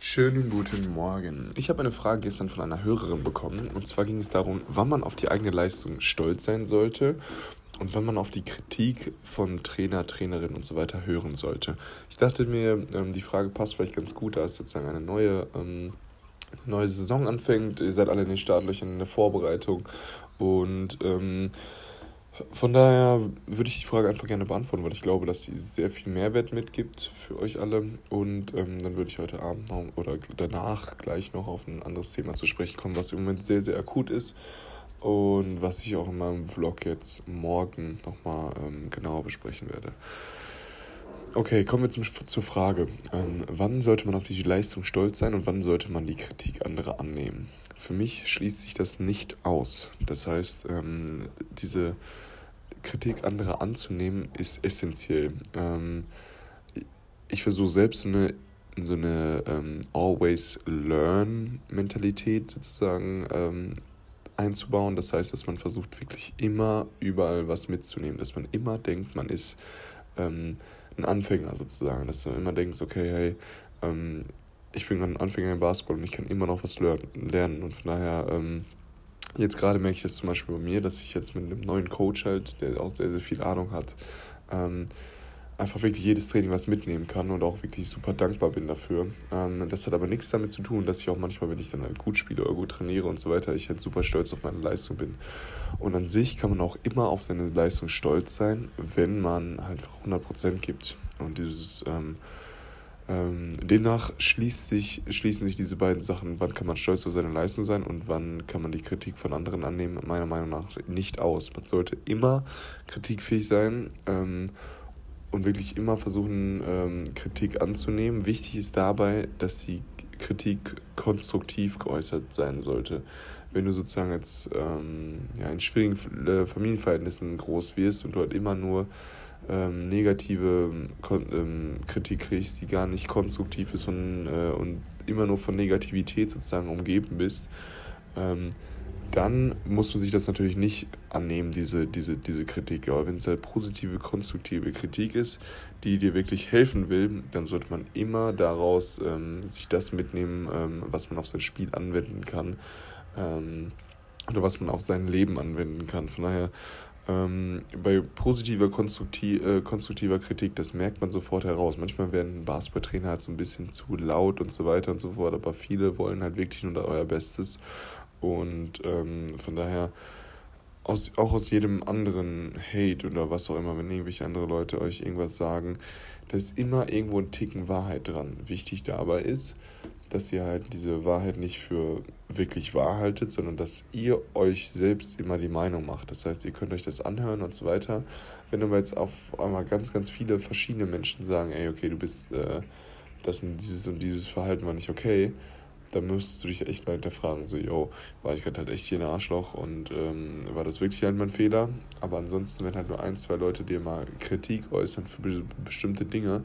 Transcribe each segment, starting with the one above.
Schönen guten Morgen. Ich habe eine Frage gestern von einer Hörerin bekommen. Und zwar ging es darum, wann man auf die eigene Leistung stolz sein sollte und wann man auf die Kritik von Trainer, Trainerinnen und so weiter hören sollte. Ich dachte mir, ähm, die Frage passt vielleicht ganz gut, da es sozusagen eine neue, ähm, neue Saison anfängt. Ihr seid alle in den Startlöchern in der Vorbereitung. Und ähm, von daher würde ich die Frage einfach gerne beantworten, weil ich glaube, dass sie sehr viel Mehrwert mitgibt für euch alle. Und ähm, dann würde ich heute Abend noch oder danach gleich noch auf ein anderes Thema zu sprechen kommen, was im Moment sehr, sehr akut ist. Und was ich auch in meinem Vlog jetzt morgen nochmal ähm, genauer besprechen werde. Okay, kommen wir zum, zur Frage. Ähm, wann sollte man auf die Leistung stolz sein und wann sollte man die Kritik anderer annehmen? Für mich schließt sich das nicht aus. Das heißt, ähm, diese Kritik anderer anzunehmen, ist essentiell. Ähm, ich versuche selbst so eine, so eine ähm, Always Learn-Mentalität sozusagen ähm, einzubauen. Das heißt, dass man versucht, wirklich immer überall was mitzunehmen, dass man immer denkt, man ist ähm, ein Anfänger sozusagen, dass du immer denkst, okay, hey, ähm, ich bin gerade ein Anfänger im Basketball und ich kann immer noch was lernen. Und von daher, ähm, jetzt gerade merke ich das zum Beispiel bei mir, dass ich jetzt mit einem neuen Coach halt, der auch sehr, sehr viel Ahnung hat, ähm, einfach wirklich jedes Training was mitnehmen kann und auch wirklich super dankbar bin dafür. Ähm, das hat aber nichts damit zu tun, dass ich auch manchmal, wenn ich dann halt gut spiele oder gut trainiere und so weiter, ich halt super stolz auf meine Leistung bin. Und an sich kann man auch immer auf seine Leistung stolz sein, wenn man halt einfach 100% gibt. Und dieses ähm, ähm, demnach schließt sich, schließen sich diese beiden Sachen, wann kann man stolz auf seine Leistung sein und wann kann man die Kritik von anderen annehmen, meiner Meinung nach nicht aus. Man sollte immer kritikfähig sein ähm, und wirklich immer versuchen, ähm, Kritik anzunehmen. Wichtig ist dabei, dass die Kritik konstruktiv geäußert sein sollte. Wenn du sozusagen jetzt ähm, ja, in schwierigen äh, Familienverhältnissen groß wirst und dort immer nur ähm, negative ähm, Kritik kriegst, die gar nicht konstruktiv ist und, äh, und immer nur von Negativität sozusagen umgeben bist, ähm, dann muss man sich das natürlich nicht annehmen, diese, diese, diese Kritik. Aber wenn es halt positive, konstruktive Kritik ist, die dir wirklich helfen will, dann sollte man immer daraus ähm, sich das mitnehmen, ähm, was man auf sein Spiel anwenden kann ähm, oder was man auf sein Leben anwenden kann. Von daher ähm, bei positiver, konstruktiv, äh, konstruktiver Kritik, das merkt man sofort heraus. Manchmal werden Basketballtrainer halt so ein bisschen zu laut und so weiter und so fort, aber viele wollen halt wirklich nur euer Bestes. Und ähm, von daher, aus, auch aus jedem anderen Hate oder was auch immer, wenn irgendwelche andere Leute euch irgendwas sagen, da ist immer irgendwo ein Ticken Wahrheit dran. Wichtig dabei ist, dass ihr halt diese Wahrheit nicht für wirklich wahr haltet, sondern dass ihr euch selbst immer die Meinung macht. Das heißt, ihr könnt euch das anhören und so weiter. Wenn aber jetzt auf einmal ganz, ganz viele verschiedene Menschen sagen, ey, okay, du bist, äh, das und dieses und dieses Verhalten war nicht okay, da müsstest du dich echt mal hinterfragen, so, yo, war ich gerade halt echt hier ein Arschloch und ähm, war das wirklich halt mein Fehler? Aber ansonsten, wenn halt nur ein, zwei Leute dir mal Kritik äußern für be bestimmte Dinge,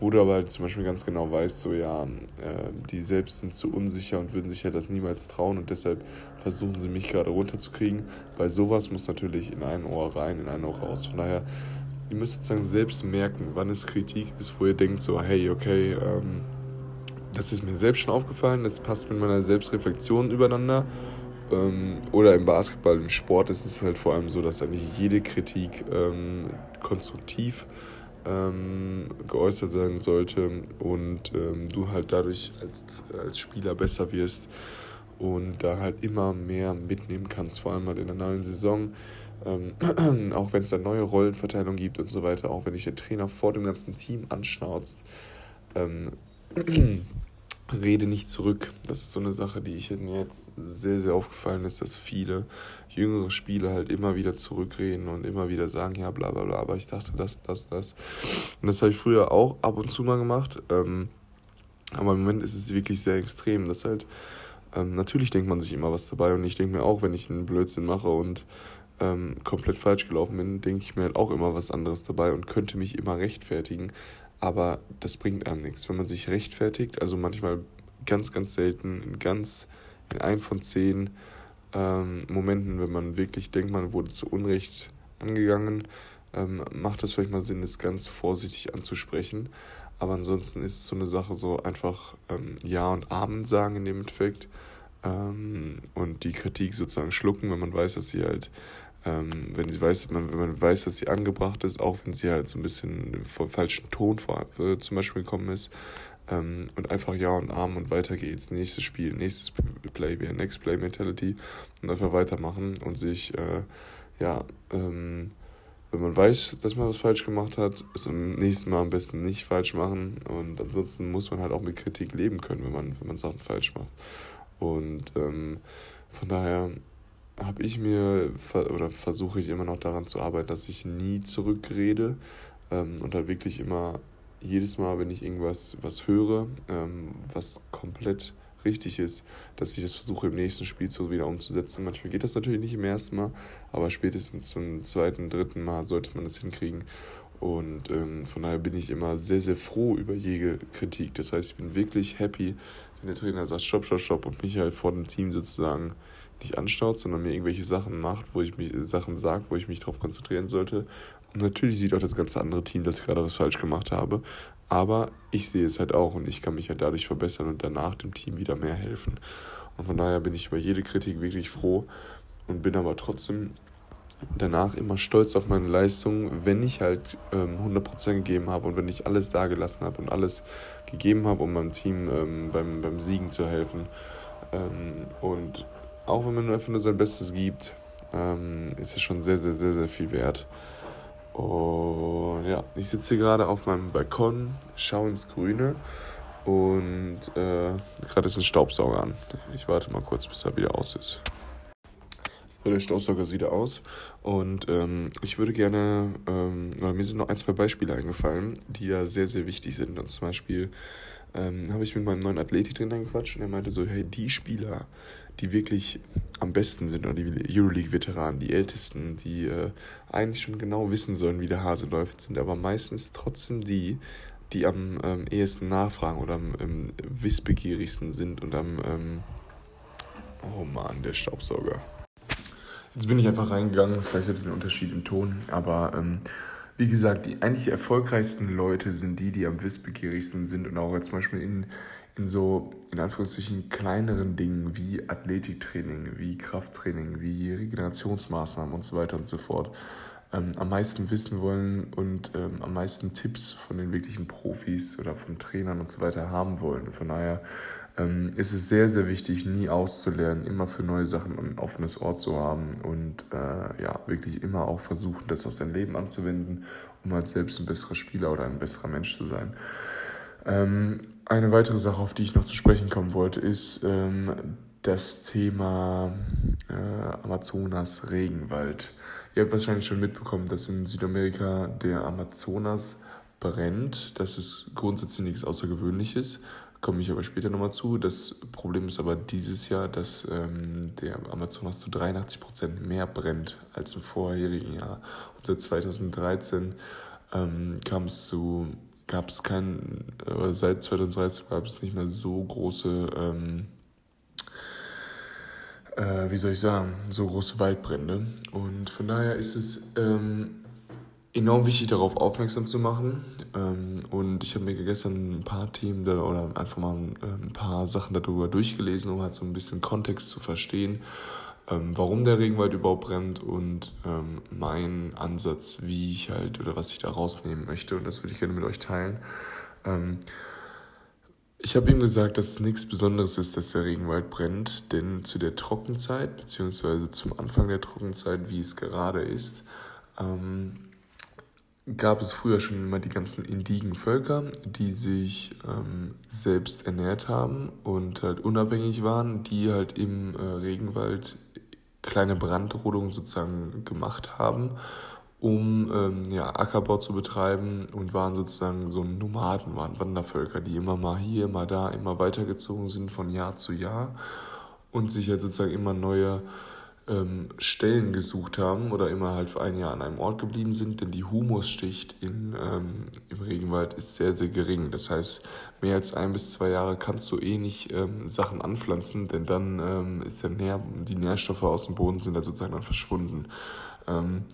wo du aber halt zum Beispiel ganz genau weißt, so, ja, äh, die selbst sind zu unsicher und würden sich ja das niemals trauen und deshalb versuchen sie mich gerade runterzukriegen. Bei sowas muss natürlich in ein Ohr rein, in ein Ohr raus. Von daher, ihr müsst sozusagen selbst merken, wann es Kritik ist, wo ihr denkt, so, hey, okay, ähm, das ist mir selbst schon aufgefallen, das passt mit meiner Selbstreflexion übereinander. Ähm, oder im Basketball, im Sport ist es halt vor allem so, dass eigentlich jede Kritik ähm, konstruktiv ähm, geäußert sein sollte und ähm, du halt dadurch als, als Spieler besser wirst und da halt immer mehr mitnehmen kannst, vor allem halt in der neuen Saison. Ähm, auch wenn es da neue Rollenverteilung gibt und so weiter, auch wenn dich der Trainer vor dem ganzen Team anschnauzt, ähm, rede nicht zurück. Das ist so eine Sache, die ich mir jetzt sehr, sehr aufgefallen ist, dass viele jüngere Spieler halt immer wieder zurückreden und immer wieder sagen, ja, bla bla bla, aber ich dachte das, das, das. Und das habe ich früher auch ab und zu mal gemacht. Ähm, aber im Moment ist es wirklich sehr extrem, dass halt, ähm, natürlich denkt man sich immer was dabei und ich denke mir auch, wenn ich einen Blödsinn mache und ähm, komplett falsch gelaufen bin, denke ich mir halt auch immer was anderes dabei und könnte mich immer rechtfertigen. Aber das bringt einem nichts. Wenn man sich rechtfertigt, also manchmal ganz, ganz selten, in ganz, in ein von zehn ähm, Momenten, wenn man wirklich denkt, man wurde zu Unrecht angegangen, ähm, macht das vielleicht mal Sinn, das ganz vorsichtig anzusprechen. Aber ansonsten ist es so eine Sache, so einfach ähm, Ja und Amen sagen in dem Endeffekt ähm, und die Kritik sozusagen schlucken, wenn man weiß, dass sie halt, ähm, wenn sie weiß, wenn man weiß, dass sie angebracht ist, auch wenn sie halt so ein bisschen vom falschen Ton vor, äh, zum Beispiel gekommen ist. Ähm, und einfach Ja und Arm und weiter geht's. Nächstes Spiel, nächstes Play, wieder Next Play Mentality und einfach weitermachen und sich, äh, ja, ähm, wenn man weiß, dass man was falsch gemacht hat, es am nächsten Mal am besten nicht falsch machen. Und ansonsten muss man halt auch mit Kritik leben können, wenn man, wenn man Sachen falsch macht. Und ähm, von daher habe ich mir oder versuche ich immer noch daran zu arbeiten, dass ich nie zurückrede ähm, und halt wirklich immer jedes Mal, wenn ich irgendwas was höre, ähm, was komplett richtig ist, dass ich das versuche im nächsten Spielzug wieder umzusetzen. Manchmal geht das natürlich nicht im ersten Mal, aber spätestens zum zweiten, dritten Mal sollte man das hinkriegen. Und ähm, von daher bin ich immer sehr, sehr froh über jede Kritik. Das heißt, ich bin wirklich happy, wenn der Trainer sagt, stopp, stopp, stopp und mich halt vor dem Team sozusagen nicht anstaut, sondern mir irgendwelche Sachen macht, wo ich mich Sachen sagt, wo ich mich darauf konzentrieren sollte. Und natürlich sieht auch das ganze andere Team, dass ich gerade was falsch gemacht habe. Aber ich sehe es halt auch und ich kann mich halt dadurch verbessern und danach dem Team wieder mehr helfen. Und von daher bin ich über jede Kritik wirklich froh und bin aber trotzdem danach immer stolz auf meine Leistung, wenn ich halt ähm, 100% gegeben habe und wenn ich alles dagelassen habe und alles gegeben habe, um meinem Team ähm, beim, beim Siegen zu helfen. Ähm, und auch wenn man einfach nur sein Bestes gibt, ähm, ist es schon sehr, sehr, sehr, sehr viel wert. Und ja, ich sitze hier gerade auf meinem Balkon, schaue ins Grüne und äh, gerade ist ein Staubsauger an. Ich warte mal kurz, bis er wieder aus ist. Der Staubsauger sieht wieder aus. Und ähm, ich würde gerne, ähm, mir sind noch ein, zwei Beispiele eingefallen, die ja sehr, sehr wichtig sind. Und zum Beispiel ähm, habe ich mit meinem neuen Athletiktrainer gequatscht und er meinte so, hey, die Spieler, die wirklich am besten sind, oder die Euroleague-Veteranen, die Ältesten, die äh, eigentlich schon genau wissen sollen, wie der Hase läuft, sind aber meistens trotzdem die, die am ähm, ehesten nachfragen oder am ähm, wissbegierigsten sind und am, ähm, oh Mann, der Staubsauger. Jetzt bin ich einfach reingegangen, vielleicht hat den Unterschied im Ton, aber ähm, wie gesagt, die eigentlich die erfolgreichsten Leute sind die, die am wissbegierigsten sind und auch jetzt zum Beispiel in, in so, in Anführungszeichen, kleineren Dingen wie Athletiktraining, wie Krafttraining, wie Regenerationsmaßnahmen und so weiter und so fort ähm, am meisten wissen wollen und ähm, am meisten Tipps von den wirklichen Profis oder von Trainern und so weiter haben wollen. Von daher ähm, ist es sehr, sehr wichtig, nie auszulernen, immer für neue Sachen ein offenes Ohr zu haben und äh, ja, wirklich immer auch versuchen, das auf sein Leben anzuwenden, um als selbst ein besserer Spieler oder ein besserer Mensch zu sein. Ähm, eine weitere Sache, auf die ich noch zu sprechen kommen wollte, ist ähm, das Thema äh, Amazonas Regenwald. Ihr habt wahrscheinlich schon mitbekommen, dass in Südamerika der Amazonas brennt. Das ist grundsätzlich nichts Außergewöhnliches. Komme ich aber später nochmal zu. Das Problem ist aber dieses Jahr, dass ähm, der Amazonas zu 83 Prozent mehr brennt als im vorherigen Jahr. Und seit 2013 ähm, kam es zu, gab es kein, äh, seit 2013 gab es nicht mehr so große ähm, äh, wie soll ich sagen, so große Waldbrände. Und von daher ist es ähm, enorm wichtig, darauf aufmerksam zu machen. Ähm, und ich habe mir gestern ein paar Themen oder einfach mal ein, äh, ein, paar Sachen darüber durchgelesen, um halt so ein bisschen Kontext zu verstehen, ähm, warum der Regenwald überhaupt brennt und ähm, mein Ansatz, wie ich halt oder was ich da rausnehmen möchte. Und das würde ich gerne mit euch teilen. Ähm, ich habe ihm gesagt, dass es nichts Besonderes ist, dass der Regenwald brennt, denn zu der Trockenzeit, beziehungsweise zum Anfang der Trockenzeit, wie es gerade ist, ähm, gab es früher schon immer die ganzen indigen Völker, die sich ähm, selbst ernährt haben und halt unabhängig waren, die halt im äh, Regenwald kleine Brandrodungen sozusagen gemacht haben um ähm, ja, Ackerbau zu betreiben und waren sozusagen so Nomaden, waren Wandervölker, die immer mal hier, immer da, immer weitergezogen sind von Jahr zu Jahr und sich halt sozusagen immer neue Stellen gesucht haben oder immer halt für ein Jahr an einem Ort geblieben sind, denn die Humusschicht in, ähm, im Regenwald ist sehr, sehr gering. Das heißt, mehr als ein bis zwei Jahre kannst du eh nicht ähm, Sachen anpflanzen, denn dann ähm, ist der Nähr die Nährstoffe aus dem Boden sind halt sozusagen dann verschwunden. Ähm,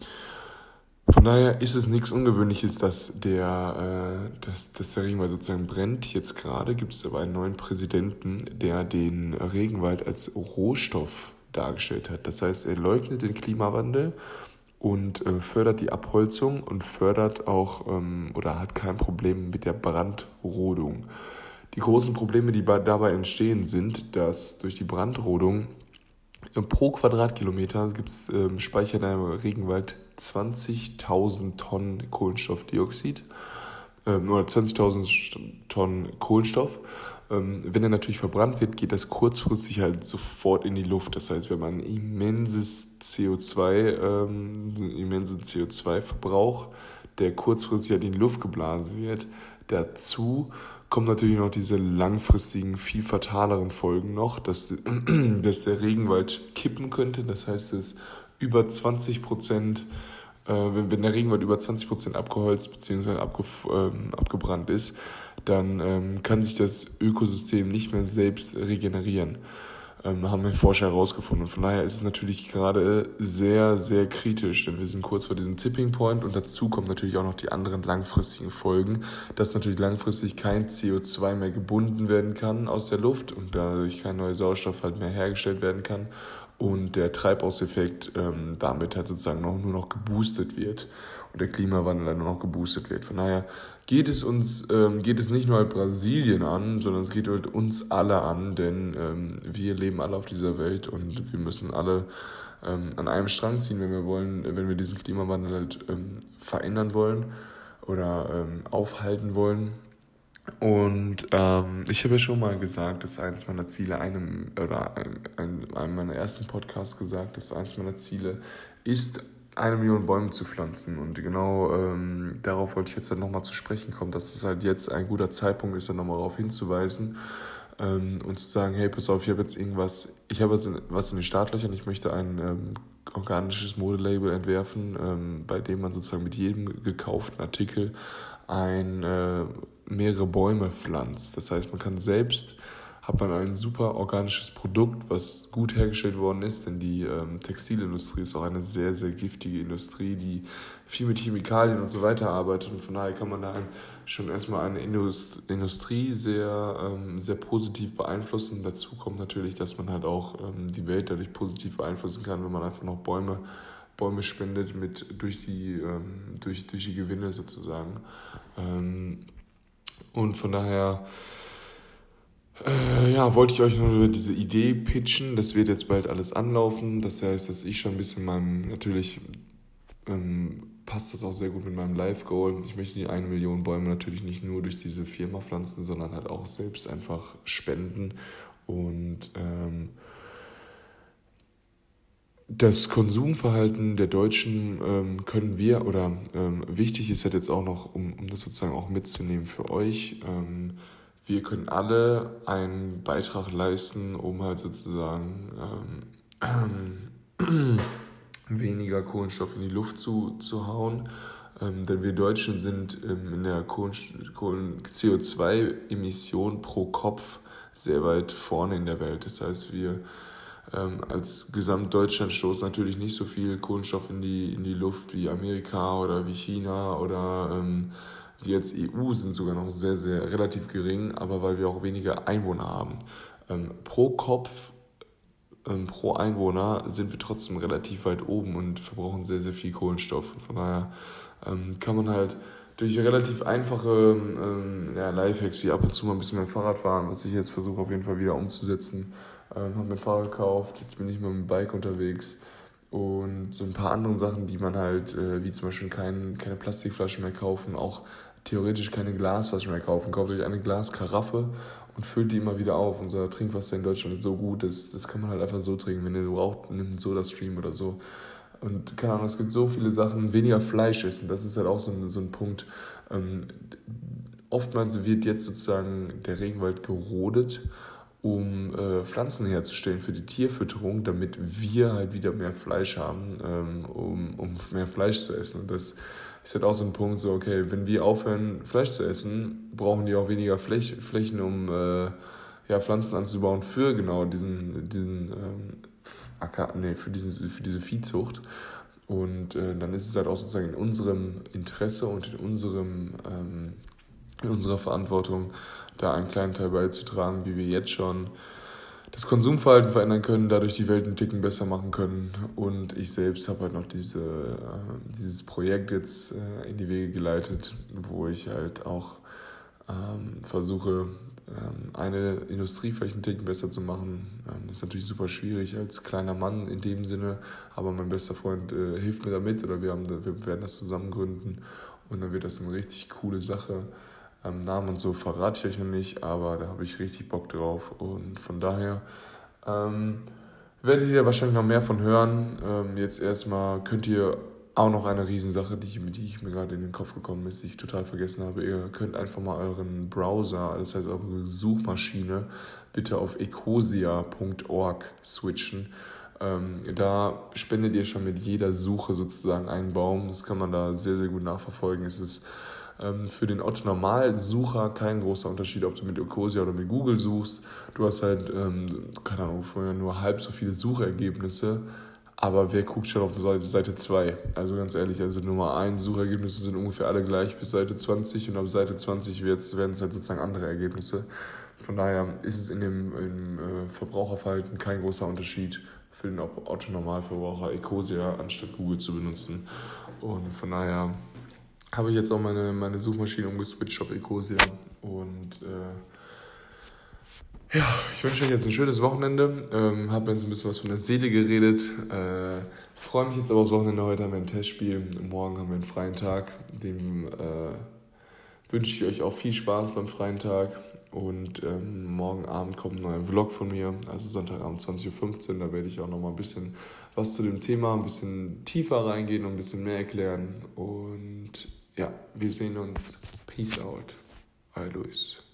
Von daher ist es nichts Ungewöhnliches, dass der, äh, dass, dass der Regenwald sozusagen brennt. Jetzt gerade gibt es aber einen neuen Präsidenten, der den Regenwald als Rohstoff dargestellt hat. Das heißt, er leugnet den Klimawandel und äh, fördert die Abholzung und fördert auch ähm, oder hat kein Problem mit der Brandrodung. Die großen Probleme, die dabei entstehen, sind, dass durch die Brandrodung äh, pro Quadratkilometer gibt's, ähm, speichert der Regenwald 20.000 Tonnen Kohlenstoffdioxid ähm, oder 20.000 Tonnen Kohlenstoff wenn er natürlich verbrannt wird, geht das kurzfristig halt sofort in die Luft. Das heißt, wenn man immenses CO2, ähm, immensen CO2-Verbrauch, der kurzfristig halt in die Luft geblasen wird, dazu kommen natürlich noch diese langfristigen, viel fataleren Folgen noch, dass, dass der Regenwald kippen könnte. Das heißt, dass über 20 Prozent äh, wenn, der Regenwald über 20 Prozent abgeholzt bzw. Abge, ähm, abgebrannt ist, dann ähm, kann sich das Ökosystem nicht mehr selbst regenerieren. Ähm, haben wir Forscher herausgefunden. Und von daher ist es natürlich gerade sehr, sehr kritisch, denn wir sind kurz vor diesem Tipping Point und dazu kommen natürlich auch noch die anderen langfristigen Folgen, dass natürlich langfristig kein CO2 mehr gebunden werden kann aus der Luft und dadurch kein neuer Sauerstoff halt mehr hergestellt werden kann und der Treibhauseffekt ähm, damit halt sozusagen noch, nur noch geboostet wird und der Klimawandel dann nur noch geboostet wird. Von daher geht es uns, ähm, geht es nicht nur halt Brasilien an, sondern es geht halt uns alle an, denn ähm, wir leben alle auf dieser Welt und wir müssen alle ähm, an einem Strang ziehen, wenn wir wollen, wenn wir diesen Klimawandel halt ähm, verändern wollen oder ähm, aufhalten wollen. Und ähm, ich habe ja schon mal gesagt, dass eines meiner Ziele, einem oder ein, ein, einem meiner ersten Podcasts gesagt, dass eines meiner Ziele ist, eine Million Bäume zu pflanzen. Und genau ähm, darauf wollte ich jetzt dann nochmal zu sprechen kommen, dass es halt jetzt ein guter Zeitpunkt ist, dann nochmal darauf hinzuweisen ähm, und zu sagen, hey, pass auf, ich habe jetzt irgendwas, ich habe was in den Startlöchern, ich möchte ein ähm, organisches Modelabel entwerfen, ähm, bei dem man sozusagen mit jedem gekauften Artikel ein, äh, mehrere Bäume pflanzt. Das heißt, man kann selbst hat man ein super organisches Produkt, was gut hergestellt worden ist, denn die ähm, Textilindustrie ist auch eine sehr, sehr giftige Industrie, die viel mit Chemikalien und so weiter arbeitet und von daher kann man da schon erstmal eine Indust Industrie sehr, ähm, sehr positiv beeinflussen. Dazu kommt natürlich, dass man halt auch ähm, die Welt dadurch positiv beeinflussen kann, wenn man einfach noch Bäume Bäume spendet mit durch die, ähm, durch, durch die Gewinne sozusagen. Ähm, und von daher ja, wollte ich euch noch über diese Idee pitchen. Das wird jetzt bald alles anlaufen. Das heißt, dass ich schon ein bisschen meinem, natürlich ähm, passt das auch sehr gut mit meinem Live-Goal. Ich möchte die eine Million Bäume natürlich nicht nur durch diese Firma pflanzen, sondern halt auch selbst einfach spenden. Und ähm, das Konsumverhalten der Deutschen ähm, können wir, oder ähm, wichtig ist halt jetzt auch noch, um, um das sozusagen auch mitzunehmen für euch, ähm, wir können alle einen Beitrag leisten, um halt sozusagen ähm, weniger Kohlenstoff in die Luft zu, zu hauen. Ähm, denn wir Deutschen sind ähm, in der CO2-Emission pro Kopf sehr weit vorne in der Welt. Das heißt, wir ähm, als Gesamtdeutschland stoßen natürlich nicht so viel Kohlenstoff in die, in die Luft wie Amerika oder wie China oder ähm, wir als EU sind sogar noch sehr, sehr relativ gering, aber weil wir auch weniger Einwohner haben. Ähm, pro Kopf, ähm, pro Einwohner sind wir trotzdem relativ weit oben und verbrauchen sehr, sehr viel Kohlenstoff. Und von daher ähm, kann man halt durch relativ einfache ähm, ja, Lifehacks wie ab und zu mal ein bisschen mit dem Fahrrad fahren, was ich jetzt versuche auf jeden Fall wieder umzusetzen. Ähm, habe mir ein Fahrrad gekauft, jetzt bin ich mit dem Bike unterwegs und so ein paar andere Sachen, die man halt, äh, wie zum Beispiel kein, keine Plastikflaschen mehr kaufen, auch theoretisch keine Glasflaschen mehr kaufen. Kauft euch eine Glaskaraffe und füllt die immer wieder auf. Unser Trinkwasser in Deutschland ist so gut, das, das kann man halt einfach so trinken. Wenn ihr braucht, nimmt Soda Stream oder so. Und keine Ahnung, es gibt so viele Sachen. Weniger Fleisch essen, das ist halt auch so ein, so ein Punkt. Ähm, oftmals wird jetzt sozusagen der Regenwald gerodet um äh, Pflanzen herzustellen für die Tierfütterung, damit wir halt wieder mehr Fleisch haben, ähm, um, um mehr Fleisch zu essen. Und das ist halt auch so ein Punkt, so, okay, wenn wir aufhören, Fleisch zu essen, brauchen die auch weniger Fläch Flächen, um äh, ja, Pflanzen anzubauen für genau diesen, diesen ähm, Acker, nee, für, diesen, für diese Viehzucht. Und äh, dann ist es halt auch sozusagen in unserem Interesse und in unserem ähm, in unserer Verantwortung, da einen kleinen Teil beizutragen, wie wir jetzt schon das Konsumverhalten verändern können, dadurch die Welt einen Ticken besser machen können. Und ich selbst habe halt noch diese, äh, dieses Projekt jetzt äh, in die Wege geleitet, wo ich halt auch ähm, versuche, ähm, eine Industrie vielleicht einen Ticken besser zu machen. Ähm, das ist natürlich super schwierig als kleiner Mann in dem Sinne, aber mein bester Freund äh, hilft mir damit oder wir, haben, wir werden das zusammen gründen und dann wird das eine richtig coole Sache. Ähm, Namen und so verrate ich euch noch nicht, aber da habe ich richtig Bock drauf. Und von daher ähm, werdet ihr wahrscheinlich noch mehr von hören. Ähm, jetzt erstmal könnt ihr auch noch eine Riesensache, die, die ich mir gerade in den Kopf gekommen ist, die ich total vergessen habe. Ihr könnt einfach mal euren Browser, das heißt eure Suchmaschine, bitte auf ecosia.org switchen. Ähm, da spendet ihr schon mit jeder Suche sozusagen einen Baum. Das kann man da sehr, sehr gut nachverfolgen. Es ist für den Otto-Normal-Sucher kein großer Unterschied, ob du mit Ecosia oder mit Google suchst. Du hast halt, ähm, keine Ahnung, vorher nur halb so viele Suchergebnisse. Aber wer guckt schon auf Seite 2? Also ganz ehrlich, also Nummer 1 Suchergebnisse sind ungefähr alle gleich bis Seite 20 und ab Seite 20 werden es halt sozusagen andere Ergebnisse. Von daher ist es in dem im, äh, Verbraucherverhalten kein großer Unterschied für den Otto-Normalverbraucher Ecosia anstatt Google zu benutzen. Und von daher habe ich jetzt auch meine, meine Suchmaschine umgeswitcht auf Ecosia. Und äh, ja, ich wünsche euch jetzt ein schönes Wochenende. Ähm, habe jetzt ein bisschen was von der Seele geredet. Äh, Freue mich jetzt aber aufs Wochenende. Heute haben wir ein Testspiel. Morgen haben wir einen freien Tag. Dem äh, wünsche ich euch auch viel Spaß beim freien Tag. Und ähm, morgen Abend kommt ein neuer Vlog von mir, also Sonntagabend 20.15 Uhr. Da werde ich auch nochmal ein bisschen was zu dem Thema, ein bisschen tiefer reingehen und ein bisschen mehr erklären. Und ja, wir sehen uns. Peace out. Euer Luis.